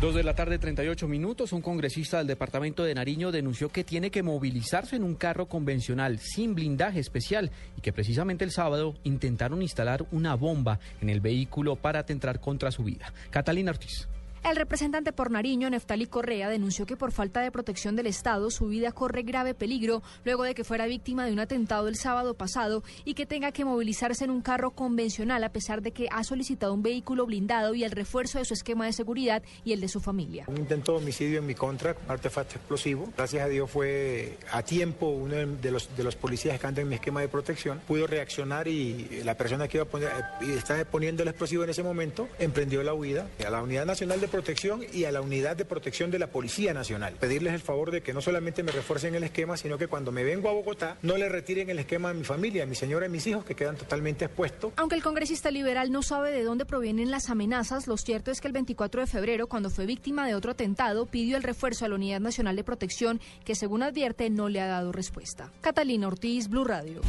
Dos de la tarde, 38 minutos. Un congresista del departamento de Nariño denunció que tiene que movilizarse en un carro convencional sin blindaje especial y que precisamente el sábado intentaron instalar una bomba en el vehículo para atentar contra su vida. Catalina Ortiz. El representante por Nariño, Neftali Correa, denunció que por falta de protección del Estado su vida corre grave peligro luego de que fuera víctima de un atentado el sábado pasado y que tenga que movilizarse en un carro convencional a pesar de que ha solicitado un vehículo blindado y el refuerzo de su esquema de seguridad y el de su familia. Un intento de homicidio en mi contra, un artefacto explosivo. Gracias a Dios fue a tiempo uno de los, de los policías que andan en mi esquema de protección. Pudo reaccionar y la persona que iba a poner, y estaba poniendo el explosivo en ese momento emprendió la huida a la Unidad Nacional Protección y a la Unidad de Protección de la Policía Nacional. Pedirles el favor de que no solamente me refuercen el esquema, sino que cuando me vengo a Bogotá no le retiren el esquema a mi familia, a mi señora y mis hijos que quedan totalmente expuestos. Aunque el congresista liberal no sabe de dónde provienen las amenazas, lo cierto es que el 24 de febrero, cuando fue víctima de otro atentado, pidió el refuerzo a la Unidad Nacional de Protección, que según advierte no le ha dado respuesta. Catalina Ortiz, Blue Radio.